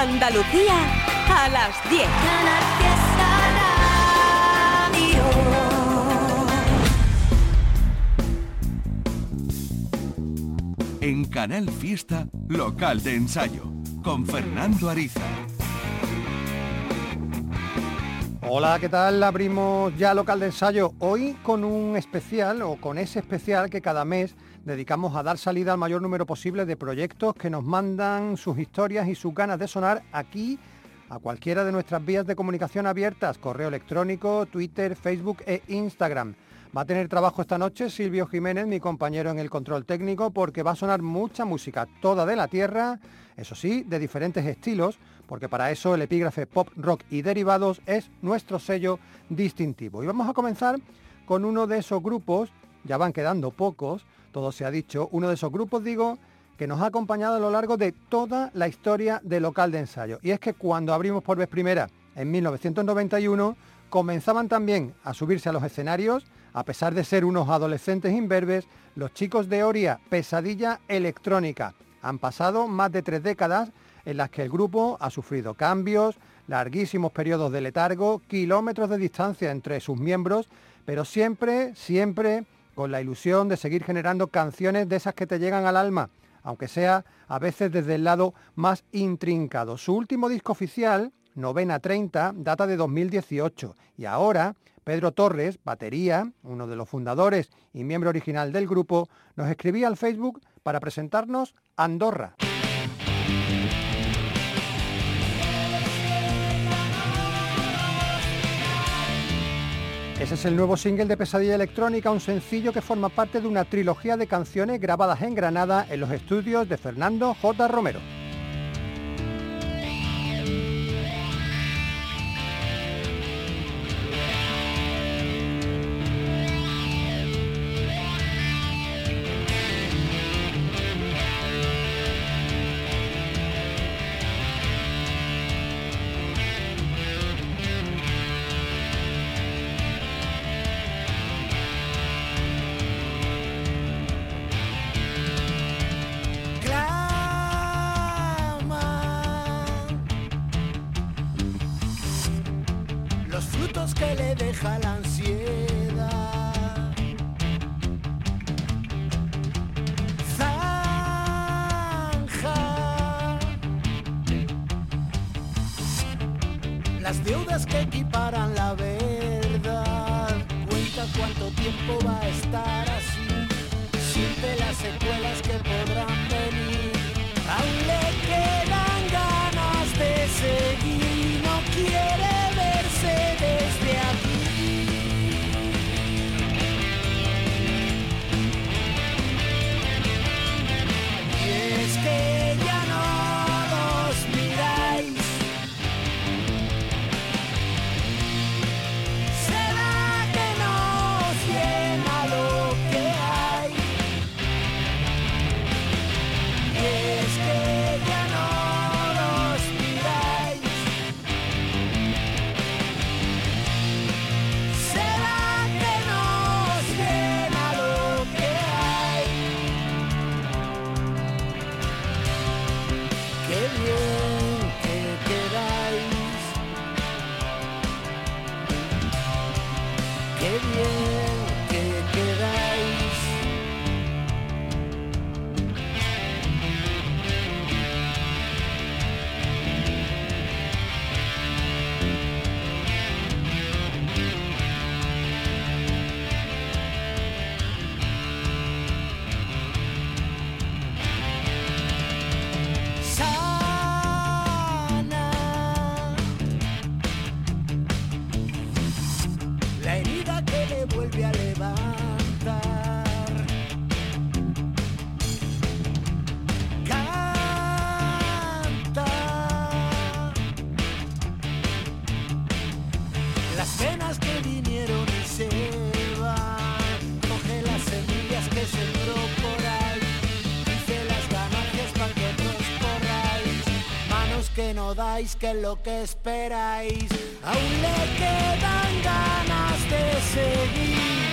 Andalucía a las 10. En Canal Fiesta, local de ensayo, con Fernando Ariza. Hola, ¿qué tal? Abrimos ya local de ensayo hoy con un especial o con ese especial que cada mes dedicamos a dar salida al mayor número posible de proyectos que nos mandan sus historias y sus ganas de sonar aquí a cualquiera de nuestras vías de comunicación abiertas, correo electrónico, Twitter, Facebook e Instagram. Va a tener trabajo esta noche Silvio Jiménez, mi compañero en el control técnico, porque va a sonar mucha música, toda de la tierra, eso sí, de diferentes estilos, porque para eso el epígrafe pop, rock y derivados es nuestro sello distintivo. Y vamos a comenzar con uno de esos grupos, ya van quedando pocos, todo se ha dicho, uno de esos grupos, digo, que nos ha acompañado a lo largo de toda la historia del local de ensayo. Y es que cuando abrimos por vez primera, en 1991, comenzaban también a subirse a los escenarios, a pesar de ser unos adolescentes imberbes, los chicos de Oria, Pesadilla Electrónica. Han pasado más de tres décadas en las que el grupo ha sufrido cambios, larguísimos periodos de letargo, kilómetros de distancia entre sus miembros, pero siempre, siempre con la ilusión de seguir generando canciones de esas que te llegan al alma, aunque sea a veces desde el lado más intrincado. Su último disco oficial, Novena 30, data de 2018 y ahora Pedro Torres, batería, uno de los fundadores y miembro original del grupo, nos escribía al Facebook para presentarnos Andorra. Ese es el nuevo single de Pesadilla Electrónica, un sencillo que forma parte de una trilogía de canciones grabadas en Granada en los estudios de Fernando J. Romero. Que lo que esperáis. Aún le quedan ganas de seguir.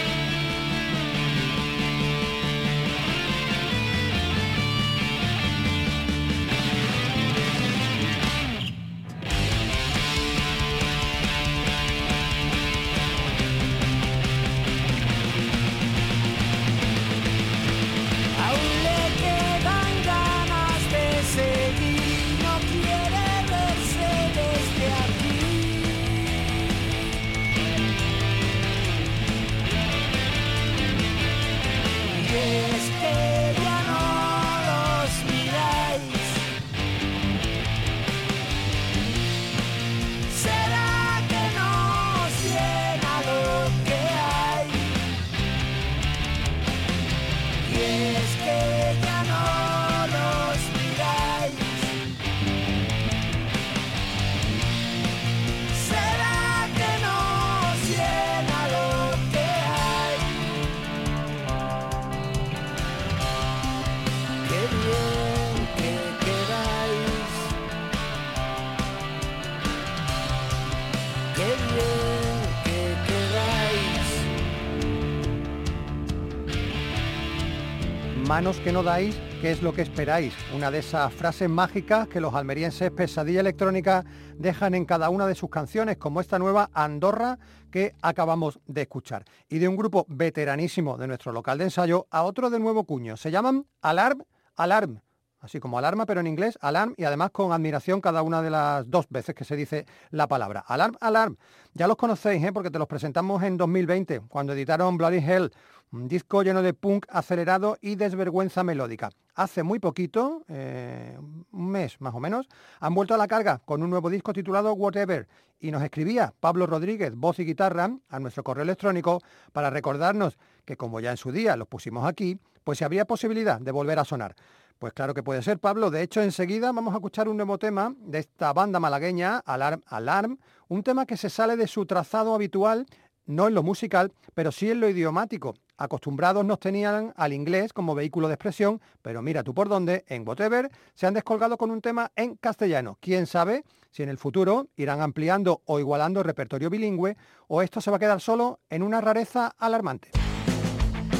Manos que no dais, ¿qué es lo que esperáis? Una de esas frases mágicas que los almerienses Pesadilla Electrónica dejan en cada una de sus canciones, como esta nueva Andorra que acabamos de escuchar. Y de un grupo veteranísimo de nuestro local de ensayo a otro de nuevo cuño. Se llaman Alarm Alarm así como alarma, pero en inglés, alarm, y además con admiración cada una de las dos veces que se dice la palabra. Alarm, alarm. Ya los conocéis, ¿eh? porque te los presentamos en 2020, cuando editaron Bloody Hell, un disco lleno de punk acelerado y desvergüenza melódica. Hace muy poquito, eh, un mes más o menos, han vuelto a la carga con un nuevo disco titulado Whatever y nos escribía Pablo Rodríguez, voz y guitarra, a nuestro correo electrónico para recordarnos que como ya en su día los pusimos aquí, pues si habría posibilidad de volver a sonar. Pues claro que puede ser, Pablo. De hecho, enseguida vamos a escuchar un nuevo tema de esta banda malagueña, Alarm Alarm, un tema que se sale de su trazado habitual, no en lo musical, pero sí en lo idiomático. Acostumbrados nos tenían al inglés como vehículo de expresión, pero mira tú por dónde, en Whatever se han descolgado con un tema en castellano. ¿Quién sabe si en el futuro irán ampliando o igualando el repertorio bilingüe o esto se va a quedar solo en una rareza alarmante?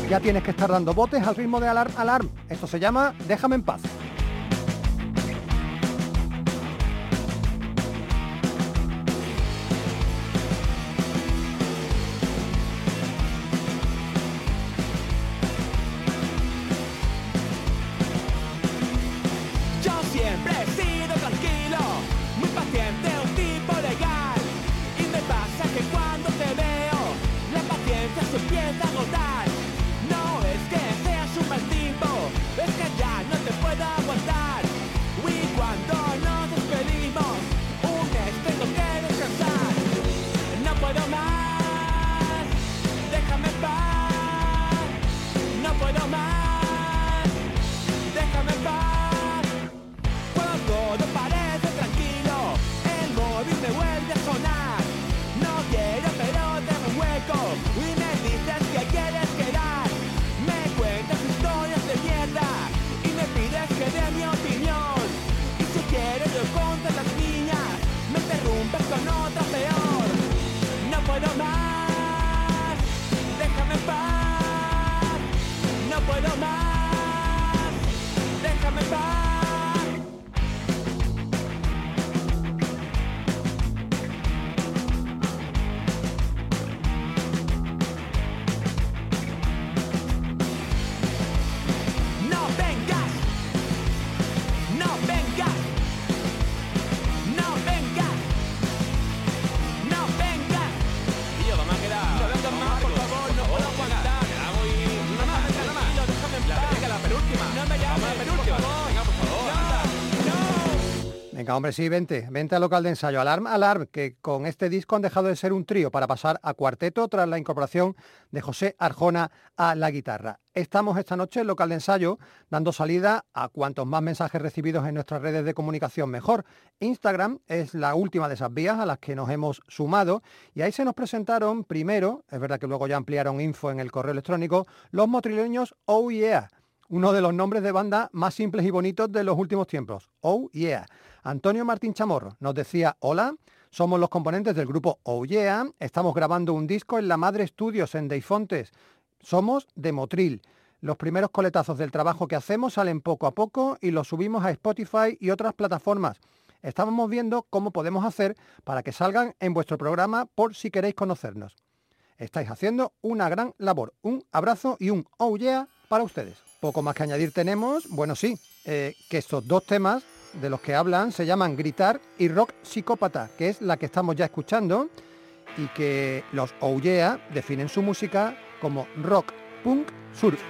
ya tienes que estar dando botes al ritmo de alarm alarm. Esto se llama Déjame en paz. Hombre, sí, vente, vente al local de ensayo. Alarm, Alarm, que con este disco han dejado de ser un trío para pasar a cuarteto tras la incorporación de José Arjona a la guitarra. Estamos esta noche en local de ensayo dando salida a cuantos más mensajes recibidos en nuestras redes de comunicación mejor. Instagram es la última de esas vías a las que nos hemos sumado y ahí se nos presentaron primero, es verdad que luego ya ampliaron info en el correo electrónico, los motrileños Oh Yeah uno de los nombres de banda más simples y bonitos de los últimos tiempos. Oh Yeah. Antonio Martín Chamorro nos decía, hola, somos los componentes del grupo Oh Yeah, estamos grabando un disco en la Madre Studios en Deifontes. Somos de Motril. Los primeros coletazos del trabajo que hacemos salen poco a poco y los subimos a Spotify y otras plataformas. Estamos viendo cómo podemos hacer para que salgan en vuestro programa por si queréis conocernos. Estáis haciendo una gran labor. Un abrazo y un oh para ustedes. Poco más que añadir tenemos, bueno sí, eh, que estos dos temas de los que hablan se llaman Gritar y Rock Psicópata, que es la que estamos ya escuchando y que los Ouyea definen su música como rock, punk, surf.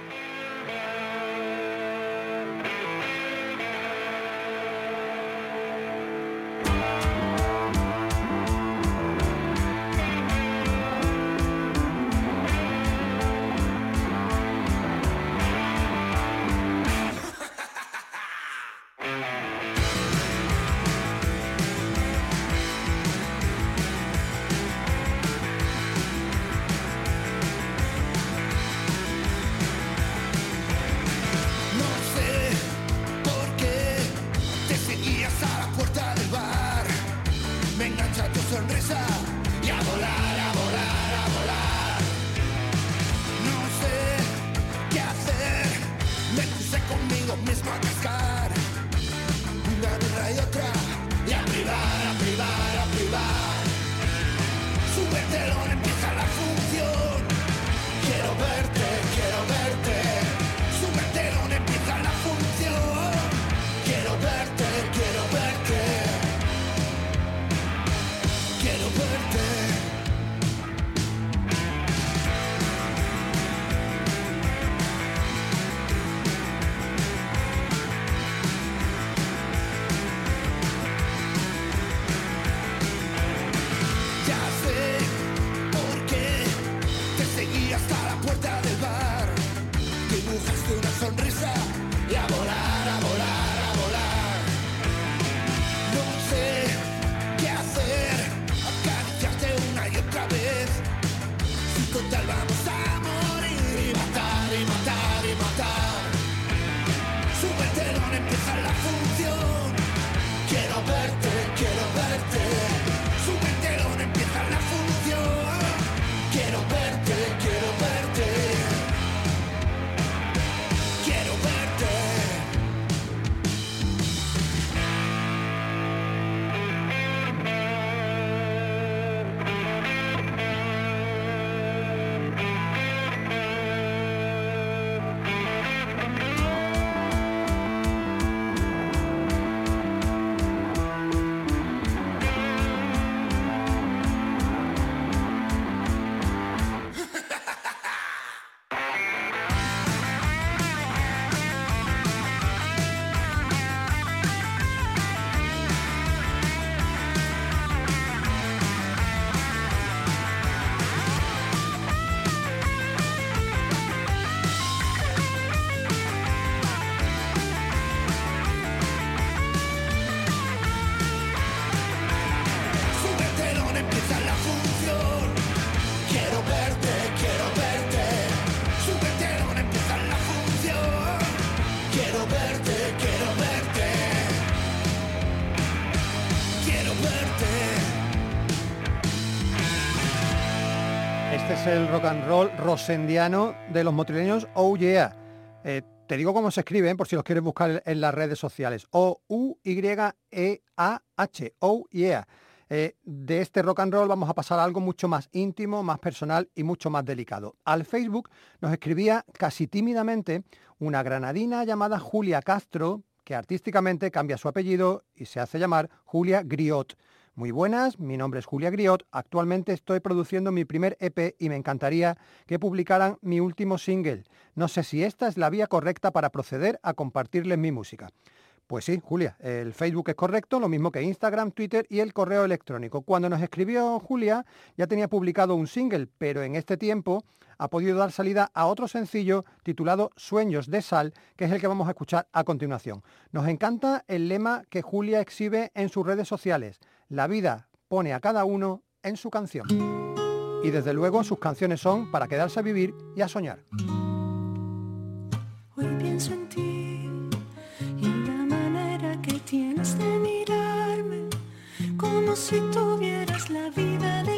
And roll rosendiano de los motrileños Oh. Eh, te digo cómo se escriben por si los quieres buscar en las redes sociales. O-U-Y-E-A-H. Oh Yeah. Eh, de este rock and roll vamos a pasar a algo mucho más íntimo, más personal y mucho más delicado. Al Facebook nos escribía casi tímidamente una granadina llamada Julia Castro, que artísticamente cambia su apellido y se hace llamar Julia Griot. Muy buenas, mi nombre es Julia Griot, actualmente estoy produciendo mi primer EP y me encantaría que publicaran mi último single. No sé si esta es la vía correcta para proceder a compartirles mi música. Pues sí, Julia, el Facebook es correcto, lo mismo que Instagram, Twitter y el correo electrónico. Cuando nos escribió Julia ya tenía publicado un single, pero en este tiempo ha podido dar salida a otro sencillo titulado Sueños de Sal, que es el que vamos a escuchar a continuación. Nos encanta el lema que Julia exhibe en sus redes sociales. La vida pone a cada uno en su canción. Y desde luego sus canciones son para quedarse a vivir y a soñar. Hoy pienso en ti y la manera que tienes de mirarme, como si tuvieras la vida delante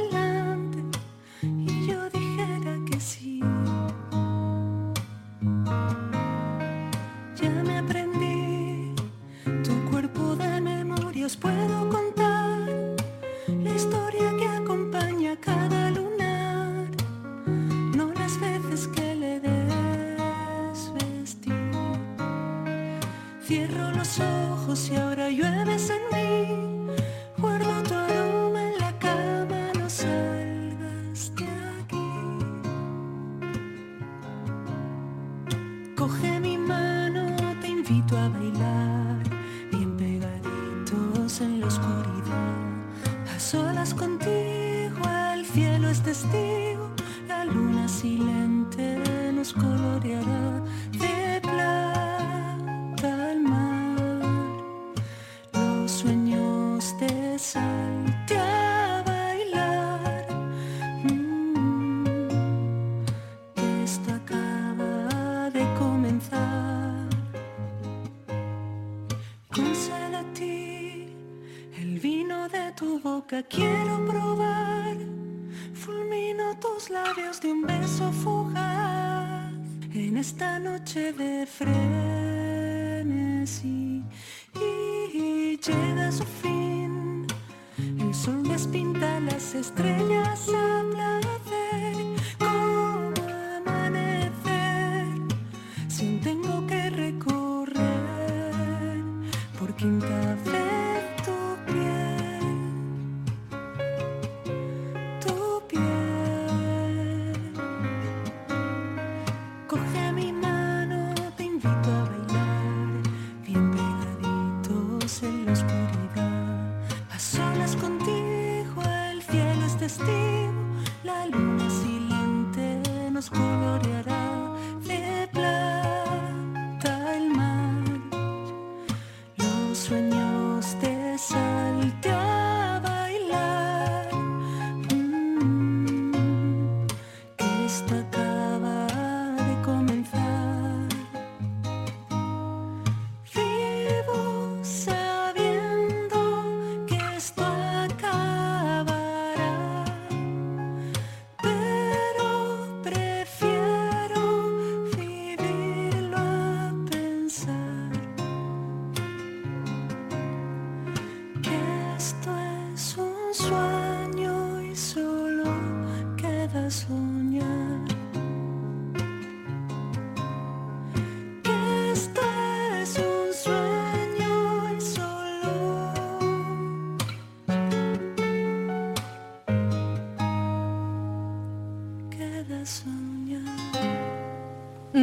nos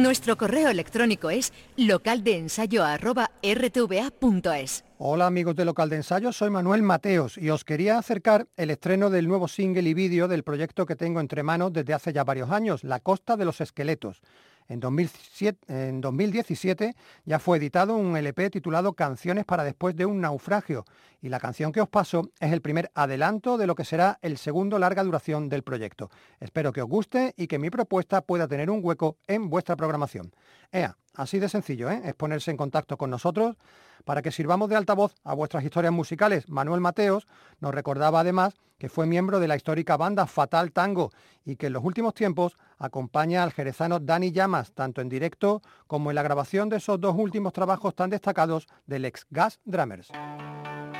Nuestro correo electrónico es localdeensayo@rtva.es. Hola amigos de Local de Ensayo, soy Manuel Mateos y os quería acercar el estreno del nuevo single y vídeo del proyecto que tengo entre manos desde hace ya varios años, La Costa de los Esqueletos. En, 2007 en 2017 ya fue editado un LP titulado Canciones para después de un naufragio y la canción que os paso es el primer adelanto de lo que será el segundo larga duración del proyecto. Espero que os guste y que mi propuesta pueda tener un hueco en vuestra programación. Ea, así de sencillo, ¿eh? es ponerse en contacto con nosotros para que sirvamos de altavoz a vuestras historias musicales. Manuel Mateos nos recordaba además que fue miembro de la histórica banda Fatal Tango y que en los últimos tiempos acompaña al jerezano Dani Llamas, tanto en directo como en la grabación de esos dos últimos trabajos tan destacados del ex Gas Drummers.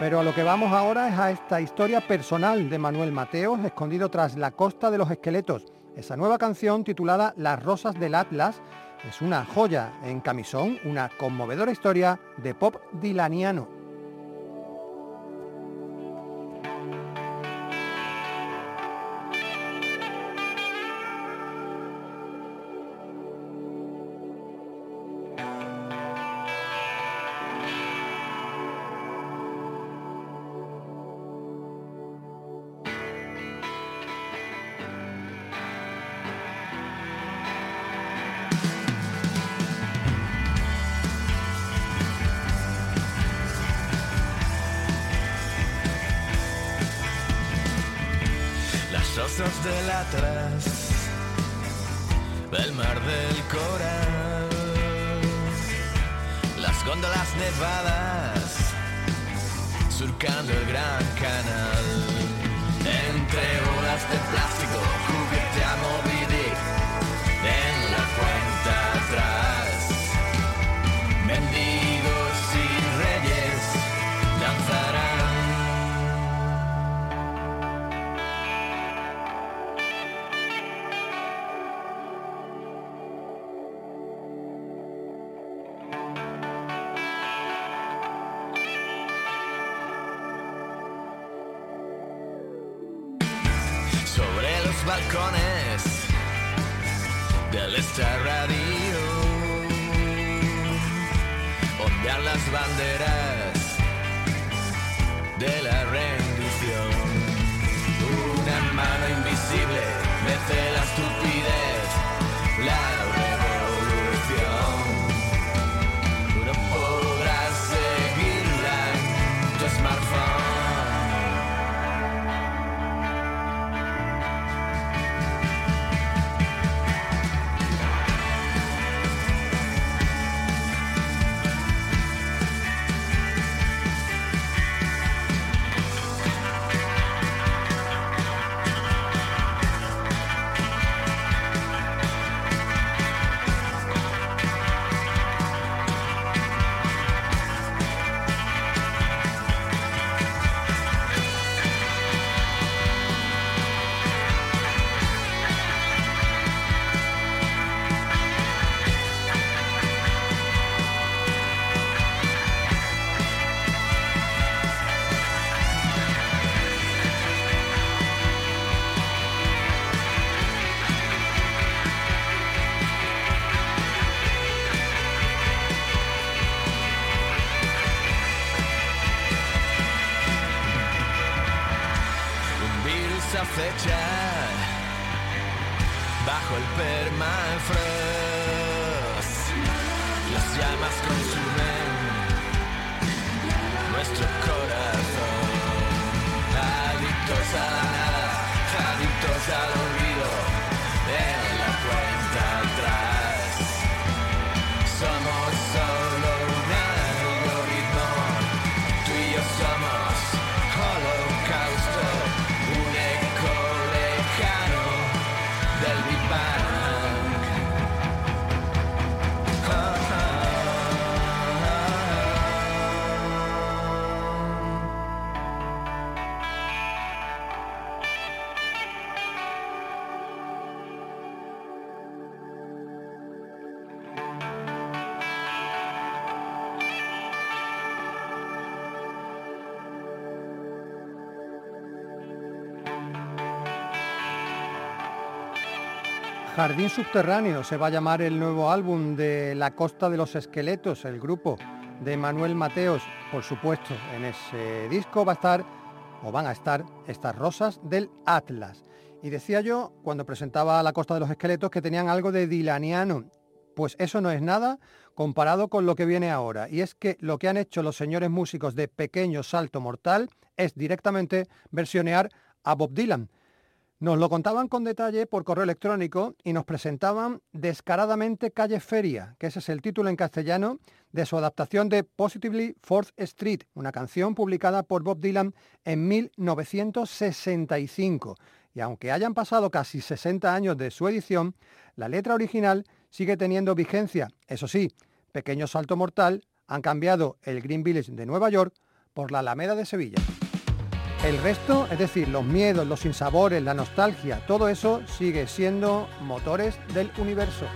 Pero a lo que vamos ahora es a esta historia personal de Manuel Mateos, escondido tras la costa de los esqueletos. Esa nueva canción titulada Las Rosas del Atlas es una joya en camisón, una conmovedora historia de pop dilaniano. Estupidez, la Jardín Subterráneo se va a llamar el nuevo álbum de La Costa de los Esqueletos, el grupo de Manuel Mateos. Por supuesto, en ese disco va a estar, o van a estar, estas rosas del Atlas. Y decía yo, cuando presentaba La Costa de los Esqueletos, que tenían algo de dilaniano. Pues eso no es nada comparado con lo que viene ahora. Y es que lo que han hecho los señores músicos de Pequeño Salto Mortal es directamente versionear a Bob Dylan. Nos lo contaban con detalle por correo electrónico y nos presentaban descaradamente Calle Feria, que ese es el título en castellano de su adaptación de Positively Fourth Street, una canción publicada por Bob Dylan en 1965. Y aunque hayan pasado casi 60 años de su edición, la letra original sigue teniendo vigencia. Eso sí, pequeño salto mortal, han cambiado el Green Village de Nueva York por la Alameda de Sevilla. El resto, es decir, los miedos, los sinsabores, la nostalgia, todo eso sigue siendo motores del universo.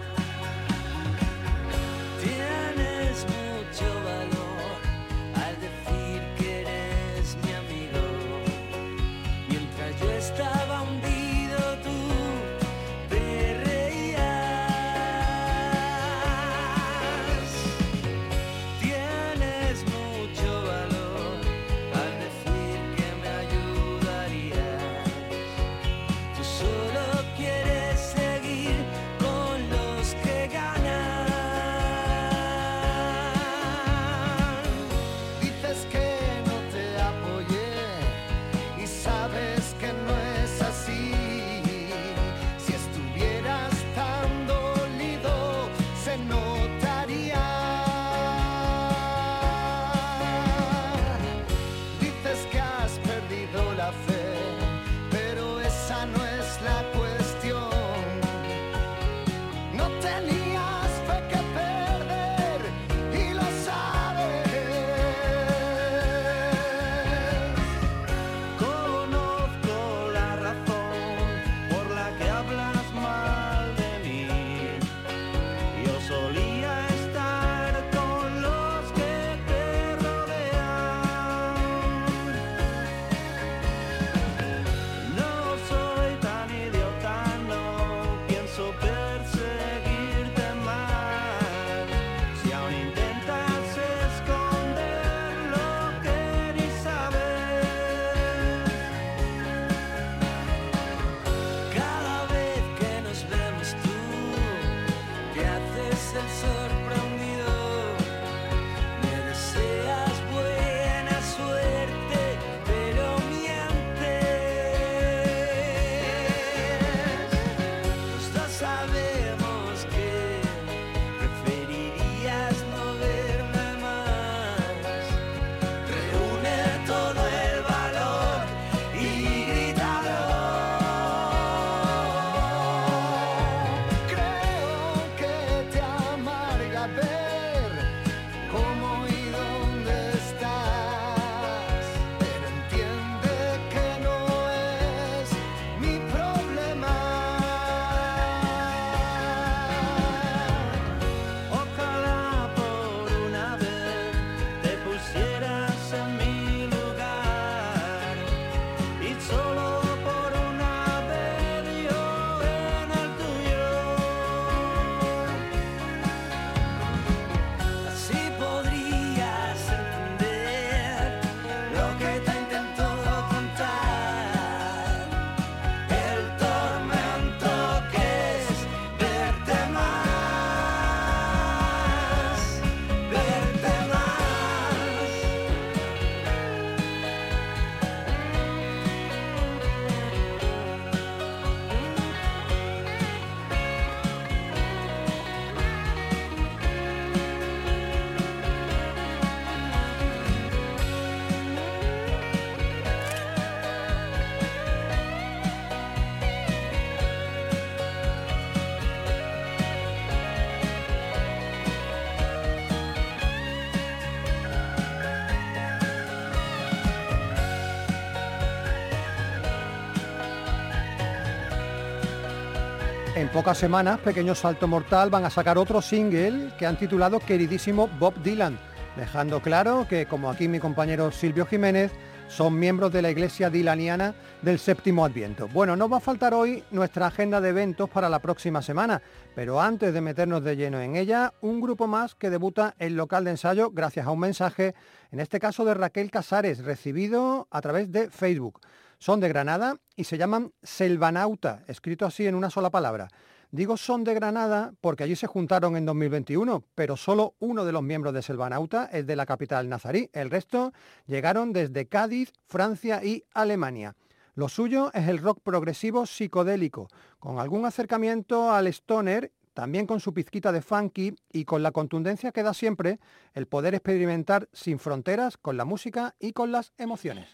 Pocas semanas, Pequeño Salto Mortal van a sacar otro single que han titulado Queridísimo Bob Dylan, dejando claro que, como aquí mi compañero Silvio Jiménez, son miembros de la iglesia dilaniana del séptimo adviento. Bueno, no va a faltar hoy nuestra agenda de eventos para la próxima semana, pero antes de meternos de lleno en ella, un grupo más que debuta en local de ensayo gracias a un mensaje, en este caso de Raquel Casares, recibido a través de Facebook. Son de Granada y se llaman Selvanauta, escrito así en una sola palabra. Digo son de Granada porque allí se juntaron en 2021, pero solo uno de los miembros de Selvanauta es de la capital nazarí. El resto llegaron desde Cádiz, Francia y Alemania. Lo suyo es el rock progresivo psicodélico, con algún acercamiento al stoner, también con su pizquita de funky y con la contundencia que da siempre el poder experimentar sin fronteras con la música y con las emociones.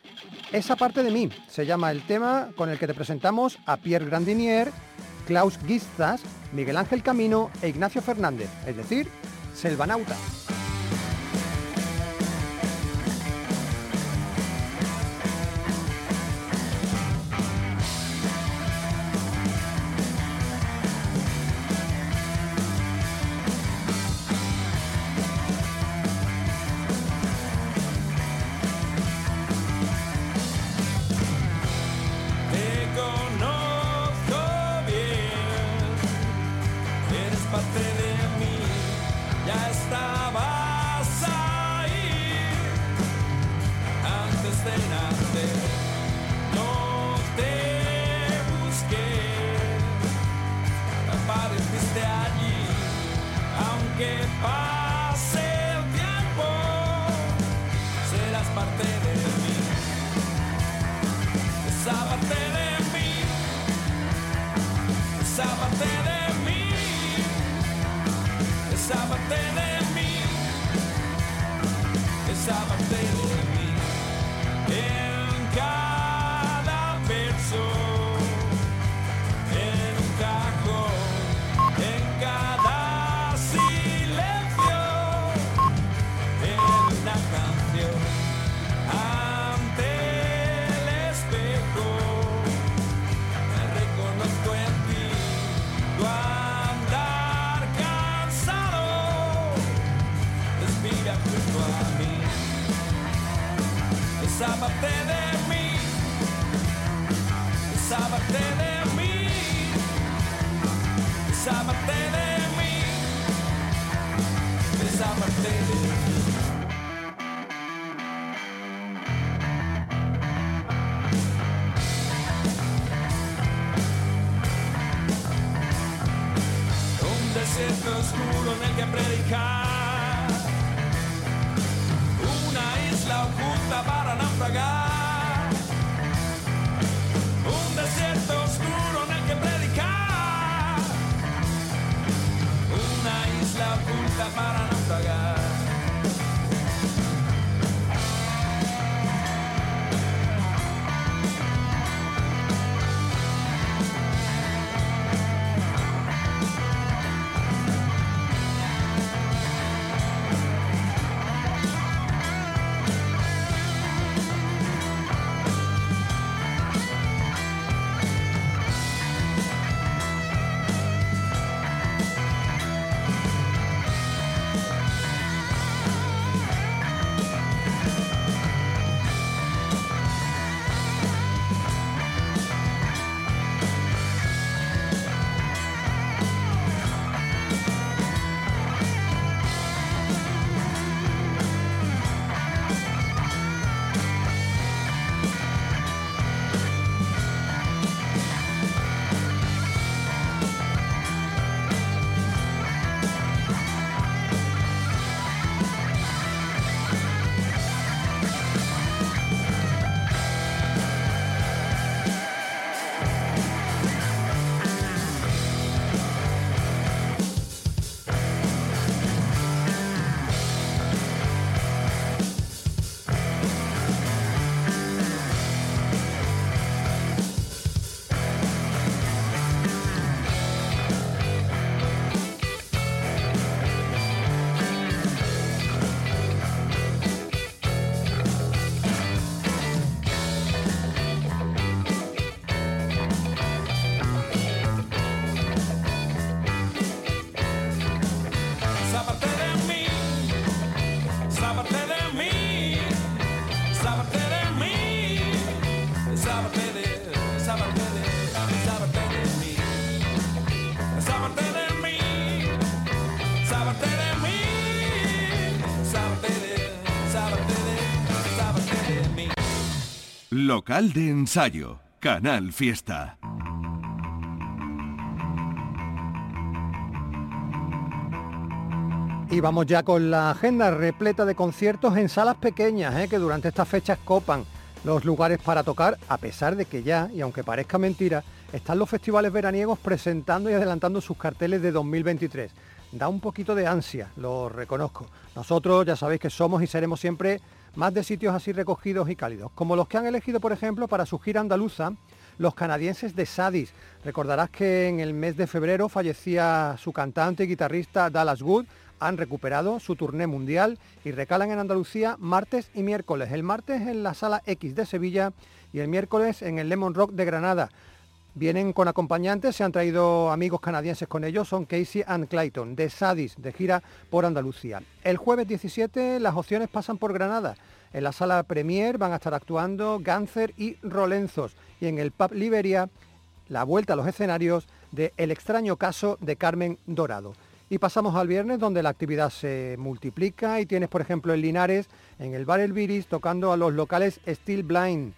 Esa parte de mí se llama el tema con el que te presentamos a Pierre Grandinier, Klaus Gistas, Miguel Ángel Camino e Ignacio Fernández, es decir, Selvanauta. Local de ensayo, Canal Fiesta. Y vamos ya con la agenda repleta de conciertos en salas pequeñas, ¿eh? que durante estas fechas copan. los lugares para tocar, a pesar de que ya, y aunque parezca mentira, están los festivales veraniegos presentando y adelantando sus carteles de 2023. Da un poquito de ansia, lo reconozco. Nosotros ya sabéis que somos y seremos siempre más de sitios así recogidos y cálidos, como los que han elegido, por ejemplo, para su gira andaluza, los canadienses de Sadis. Recordarás que en el mes de febrero fallecía su cantante y guitarrista Dallas Wood, han recuperado su turné mundial y recalan en Andalucía martes y miércoles. El martes en la Sala X de Sevilla y el miércoles en el Lemon Rock de Granada. Vienen con acompañantes, se han traído amigos canadienses con ellos, son Casey and Clayton, de Sadis, de gira por Andalucía. El jueves 17 las opciones pasan por Granada. En la sala Premier van a estar actuando Ganser y Rolenzos. Y en el Pub Liberia, la vuelta a los escenarios de El extraño caso de Carmen Dorado. Y pasamos al viernes donde la actividad se multiplica y tienes por ejemplo en Linares, en el bar El Viris, tocando a los locales Steel Blind.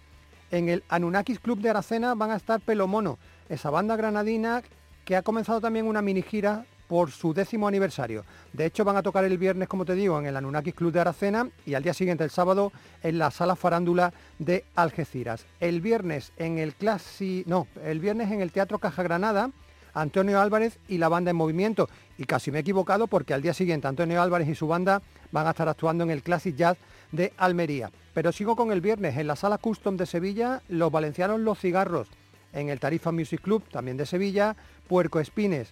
En el Anunnakis Club de Aracena van a estar Pelomono, esa banda granadina que ha comenzado también una mini gira por su décimo aniversario. De hecho, van a tocar el viernes, como te digo, en el Anunnakis Club de Aracena y al día siguiente, el sábado, en la Sala Farándula de Algeciras. El viernes en el Clasi... no, el viernes en el Teatro Caja Granada, Antonio Álvarez y la banda en movimiento. Y casi me he equivocado porque al día siguiente Antonio Álvarez y su banda van a estar actuando en el Classic Jazz de Almería. Pero sigo con el viernes. En la Sala Custom de Sevilla, los valencianos Los Cigarros, en el Tarifa Music Club, también de Sevilla, Puerco Espines,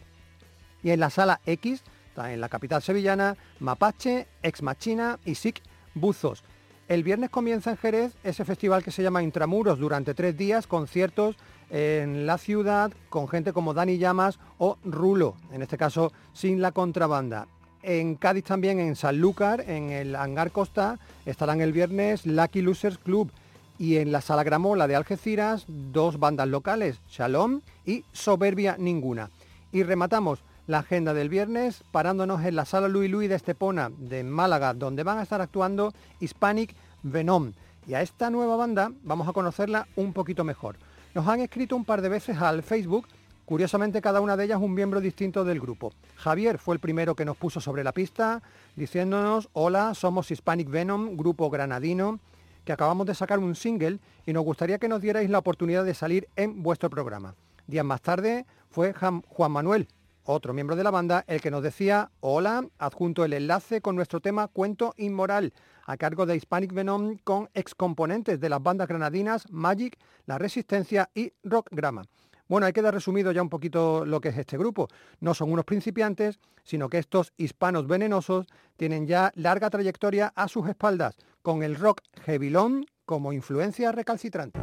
y en la Sala X, en la capital sevillana, Mapache, Ex Machina y SIC Buzos. El viernes comienza en Jerez ese festival que se llama Intramuros. Durante tres días, conciertos en la ciudad con gente como Dani Llamas o Rulo, en este caso sin la contrabanda. En Cádiz también, en Sanlúcar, en el Hangar Costa, estarán el viernes Lucky Losers Club y en la Sala Gramola de Algeciras dos bandas locales, Shalom y Soberbia Ninguna. Y rematamos la agenda del viernes parándonos en la Sala Louis Louis de Estepona de Málaga, donde van a estar actuando Hispanic Venom. Y a esta nueva banda vamos a conocerla un poquito mejor. Nos han escrito un par de veces al Facebook, curiosamente cada una de ellas un miembro distinto del grupo. Javier fue el primero que nos puso sobre la pista, diciéndonos, hola, somos Hispanic Venom, grupo granadino, que acabamos de sacar un single y nos gustaría que nos dierais la oportunidad de salir en vuestro programa. Días más tarde fue Juan Manuel, otro miembro de la banda, el que nos decía, hola, adjunto el enlace con nuestro tema Cuento Inmoral, a cargo de Hispanic Venom con excomponentes de las bandas granadinas Magic, La Resistencia y Rock Grama. Bueno, hay que dar resumido ya un poquito lo que es este grupo. No son unos principiantes, sino que estos hispanos venenosos tienen ya larga trayectoria a sus espaldas, con el rock heavilón como influencia recalcitrante.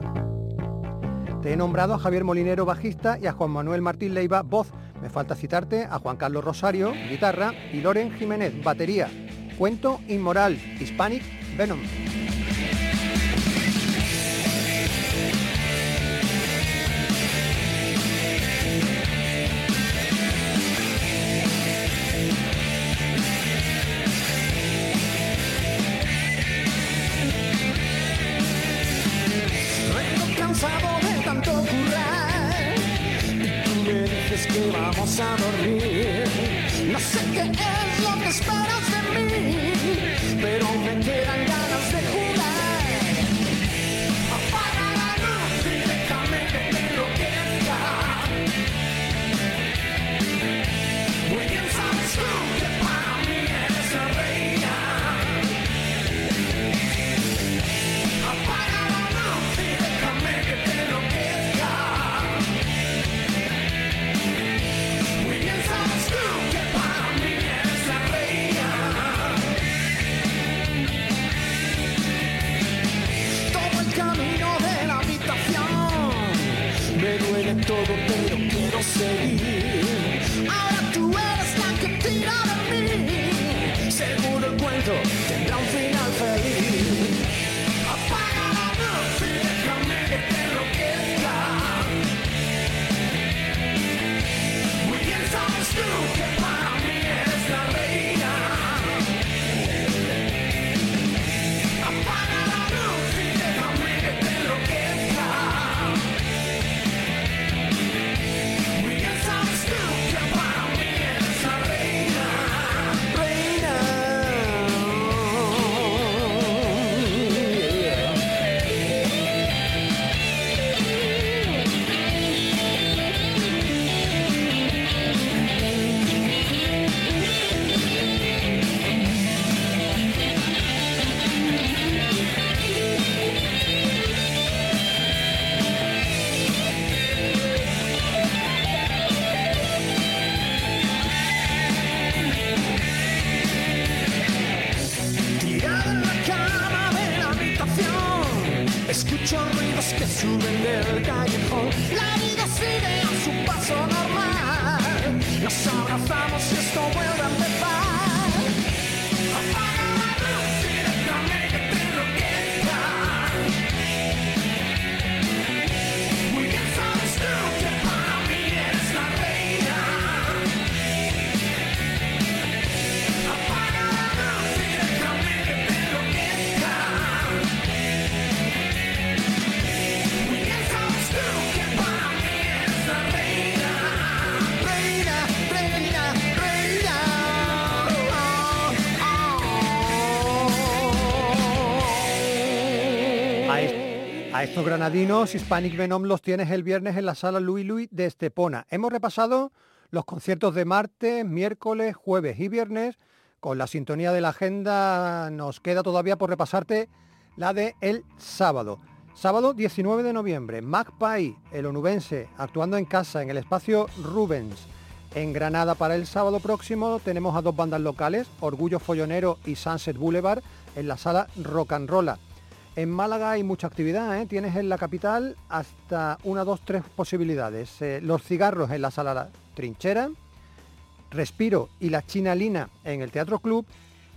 Te he nombrado a Javier Molinero, bajista, y a Juan Manuel Martín Leiva, voz. Me falta citarte a Juan Carlos Rosario, guitarra, y Loren Jiménez, batería. Cuento Inmoral, Hispanic Venom. Duele todo, pero quiero seguir. Ahora del a estos granadinos, Hispanic Venom los tienes el viernes en la sala Louis Louis de Estepona. Hemos repasado los conciertos de martes, miércoles, jueves y viernes. Con la sintonía de la agenda nos queda todavía por repasarte la de el sábado. Sábado 19 de noviembre, Magpie, el onubense, actuando en casa en el espacio Rubens. En Granada para el sábado próximo tenemos a dos bandas locales, Orgullo Follonero y Sunset Boulevard, en la sala Rock and Rolla. En Málaga hay mucha actividad, ¿eh? tienes en la capital hasta una, dos, tres posibilidades. Eh, los cigarros en la sala La Trinchera, Respiro y la China Lina en el Teatro Club,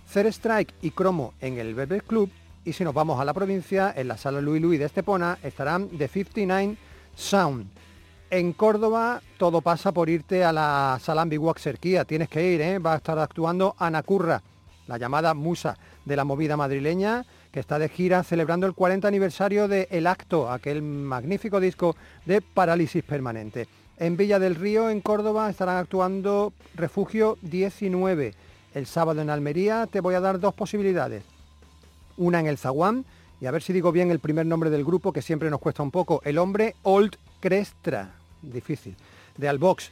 Cer Strike y Cromo en el Velvet Club y si nos vamos a la provincia, en la sala Louis Louis de Estepona estarán The 59 Sound. En Córdoba todo pasa por irte a la sala Ambiguac Cerquía, tienes que ir, ¿eh? va a estar actuando Ana Curra, la llamada musa de la movida madrileña, que está de gira celebrando el 40 aniversario de El Acto, aquel magnífico disco de Parálisis Permanente. En Villa del Río, en Córdoba, estarán actuando Refugio 19. El sábado en Almería te voy a dar dos posibilidades. Una en el Zaguán, y a ver si digo bien el primer nombre del grupo, que siempre nos cuesta un poco. El hombre Old Crestra, difícil, de Albox,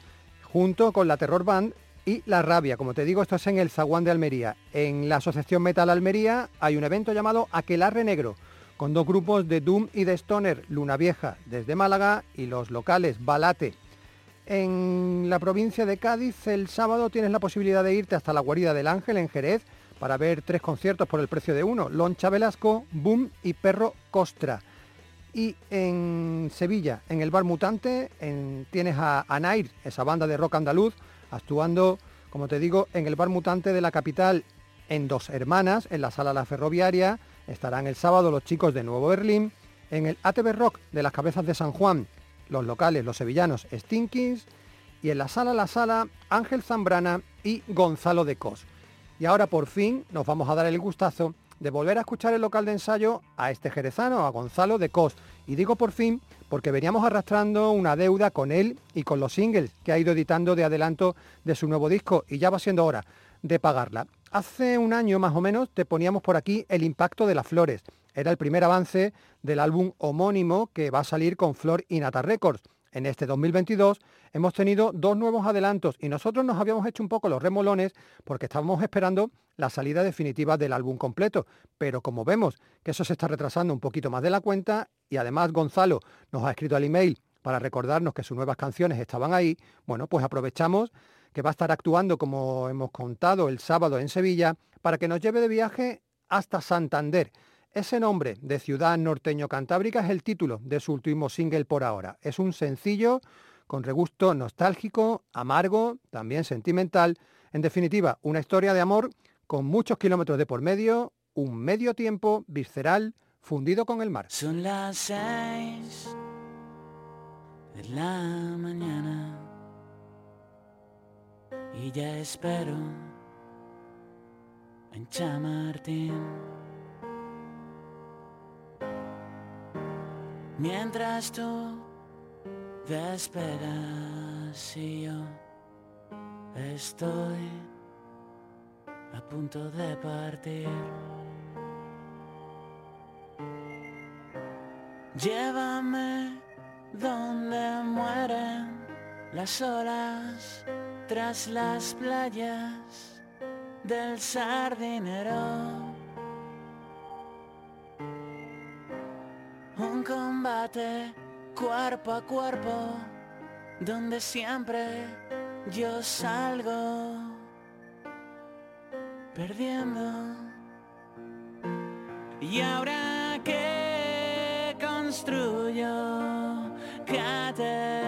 junto con la Terror Band y La Rabia. Como te digo, esto es en el Zaguán de Almería. En la Asociación Metal Almería hay un evento llamado Aquelarre Negro, con dos grupos de Doom y de Stoner, Luna Vieja desde Málaga y los locales Balate. En la provincia de Cádiz el sábado tienes la posibilidad de irte hasta la Guarida del Ángel en Jerez para ver tres conciertos por el precio de uno, Loncha Velasco, Boom y Perro Costra. Y en Sevilla, en el Bar Mutante, en- tienes a, a Nair, esa banda de rock andaluz, actuando, como te digo, en el Bar Mutante de la capital en Dos Hermanas, en la Sala La Ferroviaria. Estarán el sábado los chicos de Nuevo Berlín. En el ATV Rock de las Cabezas de San Juan, los locales, los sevillanos Stinkins. Y en la Sala La Sala, Ángel Zambrana y Gonzalo de Cos. Y ahora por fin nos vamos a dar el gustazo de volver a escuchar el local de ensayo a este jerezano, a Gonzalo de Cos. Y digo por fin porque veníamos arrastrando una deuda con él y con los singles que ha ido editando de adelanto de su nuevo disco y ya va siendo hora de pagarla. Hace un año más o menos te poníamos por aquí el impacto de las flores. Era el primer avance del álbum homónimo que va a salir con Flor y Nata Records. En este 2022 hemos tenido dos nuevos adelantos y nosotros nos habíamos hecho un poco los remolones porque estábamos esperando la salida definitiva del álbum completo. Pero como vemos que eso se está retrasando un poquito más de la cuenta y además Gonzalo nos ha escrito al email para recordarnos que sus nuevas canciones estaban ahí, bueno, pues aprovechamos que va a estar actuando, como hemos contado, el sábado en Sevilla, para que nos lleve de viaje hasta Santander. Ese nombre de ciudad norteño cantábrica es el título de su último single por ahora. Es un sencillo con regusto nostálgico, amargo, también sentimental. En definitiva, una historia de amor con muchos kilómetros de por medio, un medio tiempo visceral fundido con el mar. Son las seis de la mañana y ya espero en Chamartín. Mientras tú despegas y yo estoy a punto de partir. Llévame donde mueren las olas tras las playas del sardinero. Cuerpo a cuerpo donde siempre yo salgo perdiendo. Y ahora que construyo catedrales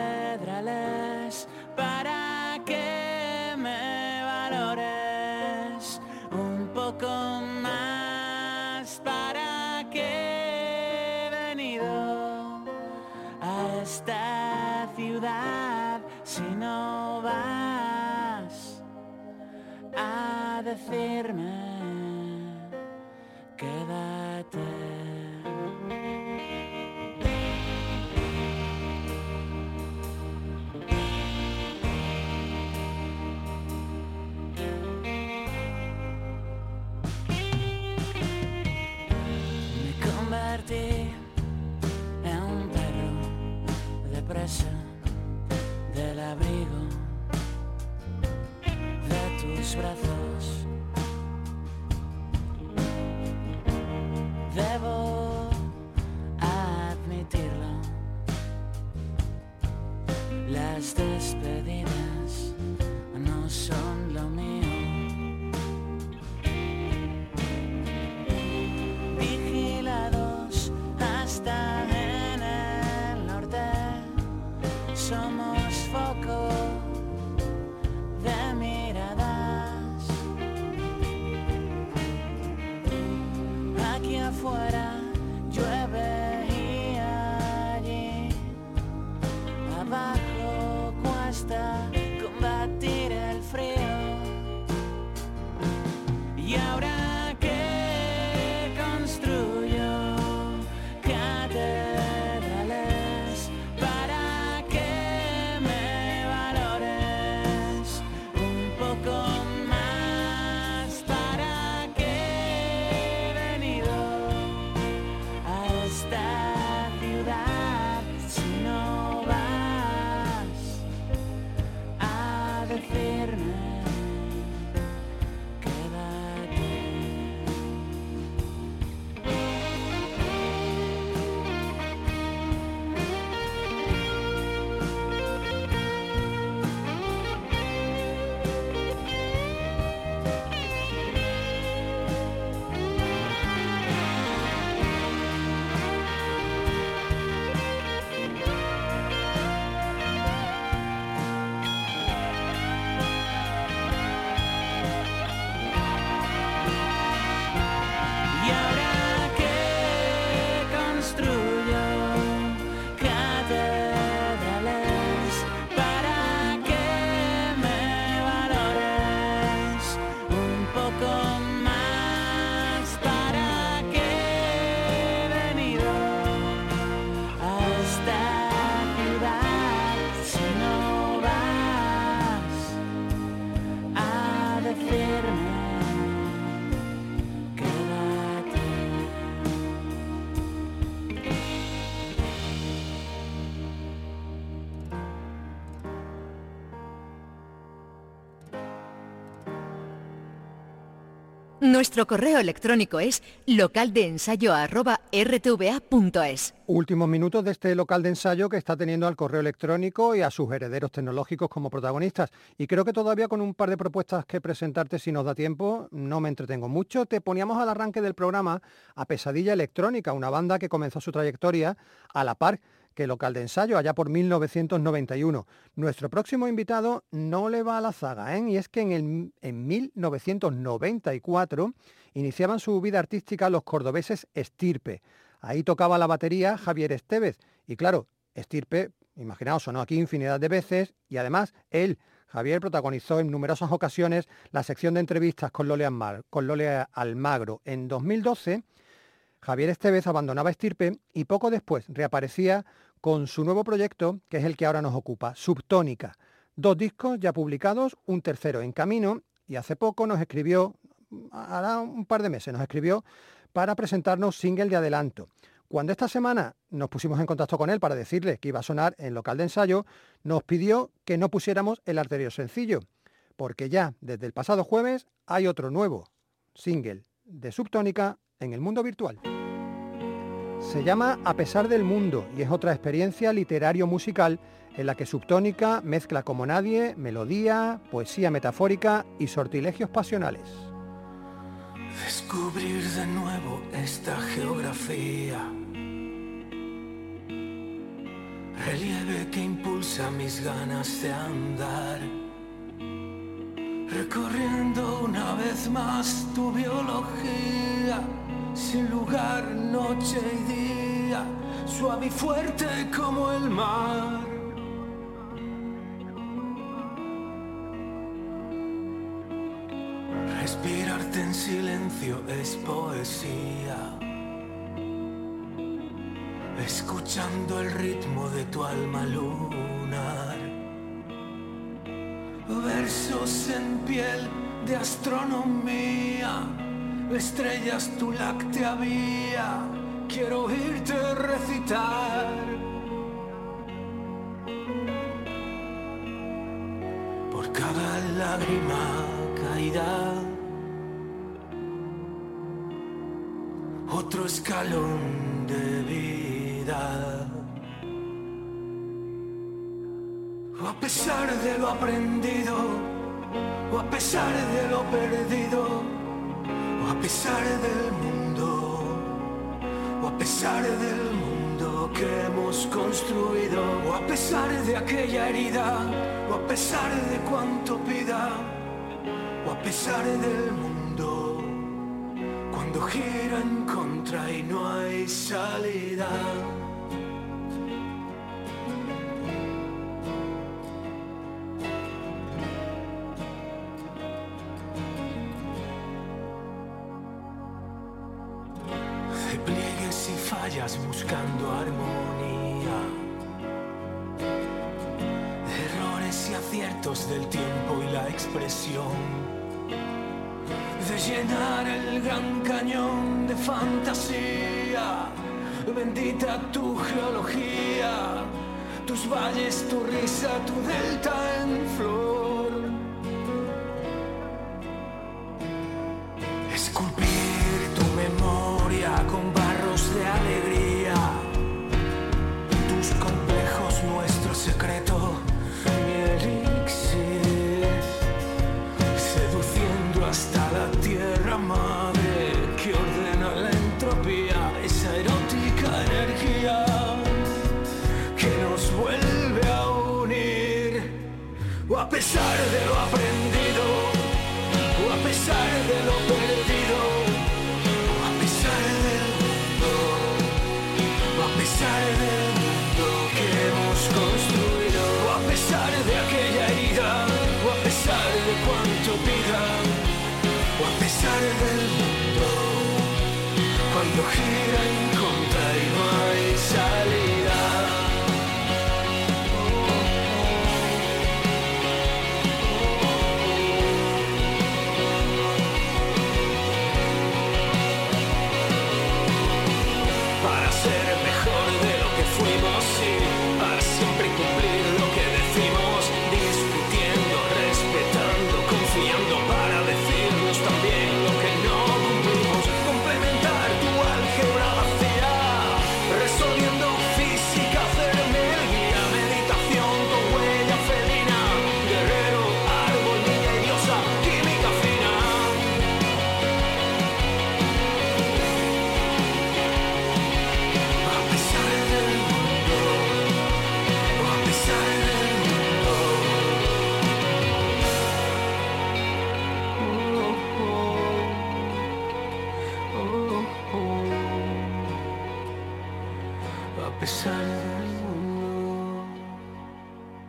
decirme quédate. Me convertí en un perro de presa del abrigo de tus brazos. Nuestro correo electrónico es localdeensayo@rtva.es. Últimos minutos de este local de ensayo que está teniendo al correo electrónico y a sus herederos tecnológicos como protagonistas. Y creo que todavía con un par de propuestas que presentarte si nos da tiempo, no me entretengo mucho. Te poníamos al arranque del programa a Pesadilla Electrónica, una banda que comenzó su trayectoria a la par que local de ensayo allá por 1991. Nuestro próximo invitado no le va a la zaga, ¿eh? y es que en, el- en 1994 iniciaban su vida artística los cordobeses Estirpe. Ahí tocaba la batería Javier Estevez. Y claro, Estirpe, imaginaos, sonó aquí infinidad de veces y además él, Javier, protagonizó en numerosas ocasiones la sección de entrevistas con Lole, Almagro. En 2012, Javier Estevez abandonaba Estirpe y poco después reaparecía con su nuevo proyecto, que es el que ahora nos ocupa, Subtónica. Dos discos ya publicados, un tercero en camino y hace poco nos escribió, hará un par de meses, nos escribió para presentarnos single de adelanto. Cuando esta semana nos pusimos en contacto con él para decirle que iba a sonar en local de ensayo, nos pidió que no pusiéramos el anterior sencillo, porque ya desde el pasado jueves hay otro nuevo single de Subtónica en el mundo virtual. Se llama A pesar del mundo y es otra experiencia literario-musical en la que Subtónica mezcla como nadie melodía, poesía metafórica y sortilegios pasionales. Descubrir de nuevo esta geografía relieve que impulsa mis ganas de andar. Recorriendo una vez más tu biología, sin lugar, noche y día, suave y fuerte como el mar. Respirarte en silencio es poesía. Escuchando el ritmo de tu alma lunar. Versos en piel de astronomía. Estrellas tu láctea vía. Quiero oírte recitar. Por cada lágrima caída. Otro escalón de vida. O a pesar de lo aprendido, o a pesar de lo perdido, a pesar del mundo, o a pesar del mundo que hemos construido, o a pesar de aquella herida, o a pesar de cuanto pida, o a pesar del mundo, cuando gira en contra y no hay salida. Buscando armonía, errores y aciertos del tiempo y la expresión, de llenar el gran cañón de fantasía, bendita tu geología, tus valles, tu risa, tu delta en flor. Pesar de lo aprendido, o a pesar de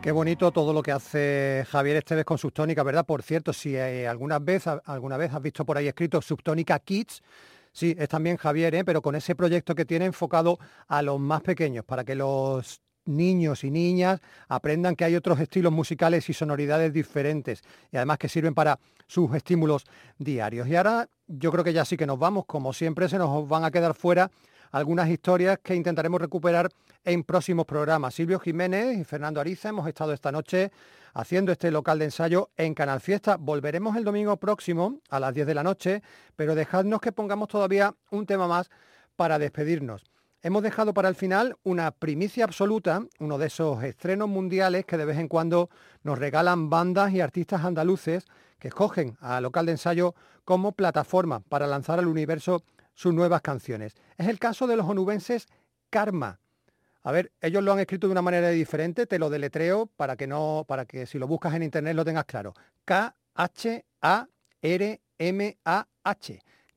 Qué bonito todo lo que hace Javier Esteves con Subtónica, ¿verdad? Por cierto, si eh, alguna, vez, has visto por ahí escrito Subtónica Kids, sí, es también Javier, ¿eh? pero con ese proyecto que tiene enfocado a los más pequeños, para que los niños y niñas aprendan que hay otros estilos musicales y sonoridades diferentes y además que sirven para sus estímulos diarios. Y ahora yo creo que ya sí que nos vamos, como siempre se nos van a quedar fuera algunas historias que intentaremos recuperar en próximos programas. Silvio Jiménez y Fernando Ariza hemos estado esta noche haciendo este local de ensayo en Canal Fiesta. Volveremos el domingo próximo a las 10 de la noche, pero dejadnos que pongamos todavía un tema más para despedirnos. Hemos dejado para el final una primicia absoluta, uno de esos estrenos mundiales que de vez en cuando nos regalan bandas y artistas andaluces que escogen a local de ensayo como plataforma para lanzar al universo sus nuevas canciones. Es el caso de los onubenses Karma. A ver, ellos lo han escrito de una manera diferente, te lo deletreo para que no, para que si lo buscas en internet lo tengas claro. K-H-A-R-M-A-H.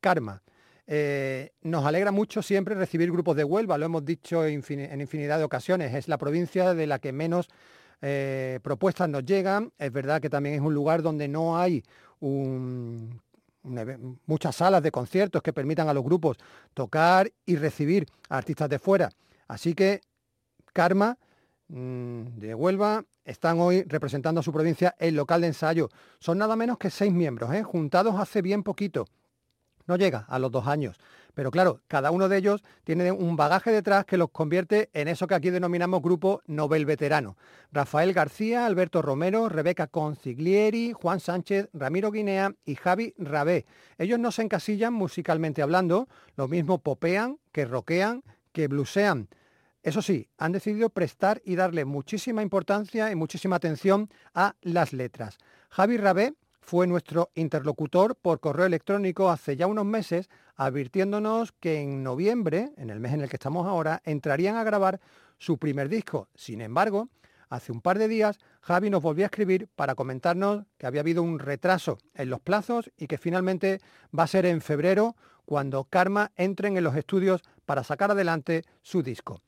Karma. Eh, nos alegra mucho siempre recibir grupos de Huelva, lo hemos dicho en infinidad de ocasiones. Es la provincia de la que menos eh, propuestas nos llegan. Es verdad que también es un lugar donde no hay muchas salas de conciertos que permitan a los grupos tocar y recibir a artistas de fuera. Así que Karma mm, de Huelva están hoy representando a su provincia el local de ensayo. Son nada menos que seis miembros, ¿eh? juntados hace bien poquito. No llega a los dos años. Pero claro, cada uno de ellos tiene un bagaje detrás que los convierte en eso que aquí denominamos grupo Nobel Veterano. Rafael García, Alberto Romero, Rebeca Conciglieri, Juan Sánchez, Ramiro Guinea y Javi Rabé. Ellos no se encasillan musicalmente hablando, lo mismo popean, que roquean, que blusean. Eso sí, han decidido prestar y darle muchísima importancia y muchísima atención a las letras. Javi Rabé fue nuestro interlocutor por correo electrónico hace ya unos meses, advirtiéndonos que en noviembre, en el mes en el que estamos ahora, entrarían a grabar su primer disco. Sin embargo, hace un par de días Javi nos volvió a escribir para comentarnos que había habido un retraso en los plazos y que finalmente va a ser en febrero cuando Karma entren en los estudios para sacar adelante su disco.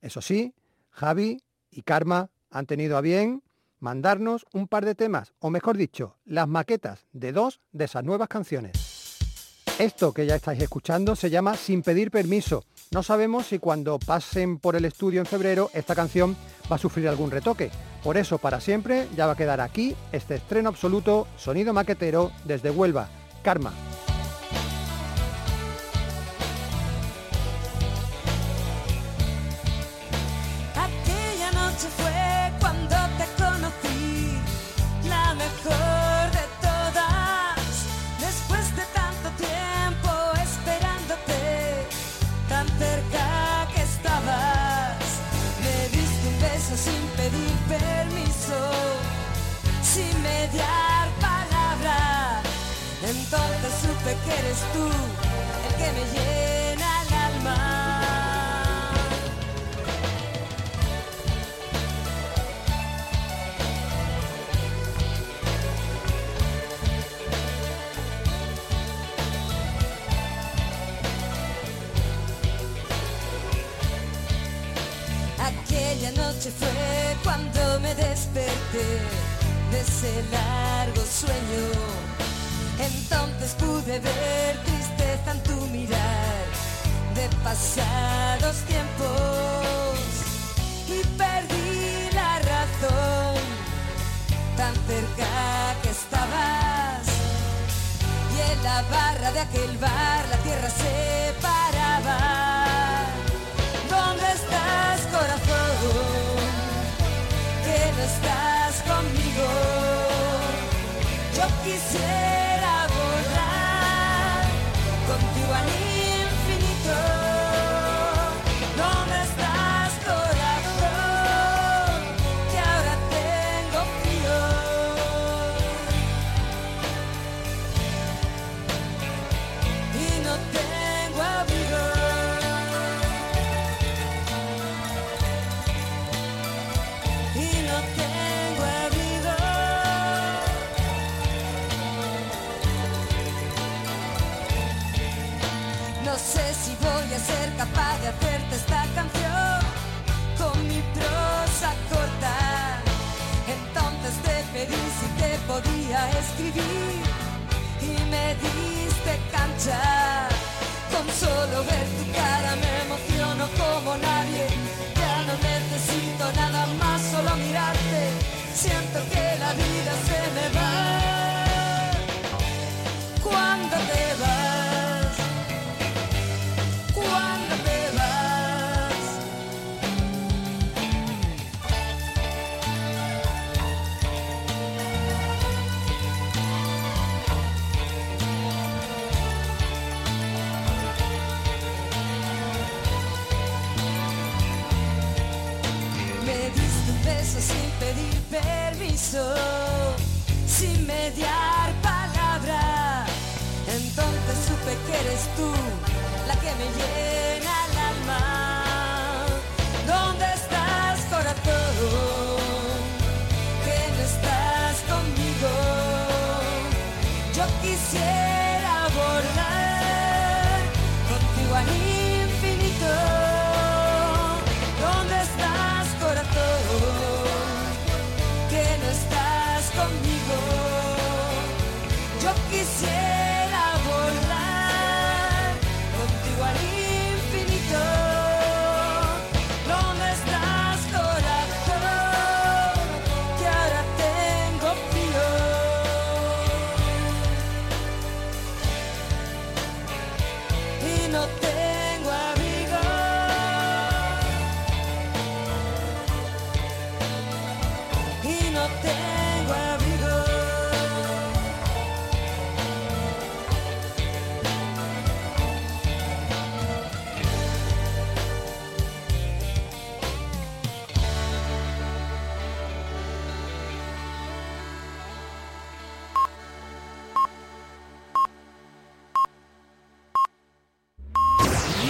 Eso sí, Javi y Karma han tenido a bien mandarnos un par de temas, o mejor dicho, las maquetas de dos de esas nuevas canciones. Esto que ya estáis escuchando se llama Sin pedir permiso. No sabemos si cuando pasen por el estudio en febrero esta canción va a sufrir algún retoque. Por eso, para siempre, ya va a quedar aquí este estreno absoluto, sonido maquetero desde Huelva, Karma. Que eres tú el que me llena el alma. Aquella noche fue cuando me desperté de ese largo sueño pasados tiempos y perdí la razón tan cerca que estabas y en la barra de aquel bar la tierra se paraba. ¿Dónde estás corazón? Que no estás conmigo. Yo quisiera escribir y me diste cancha. Con solo ver tu cara me emociono como nadie. Ya no necesito nada más, solo mirarte. Siento que la vida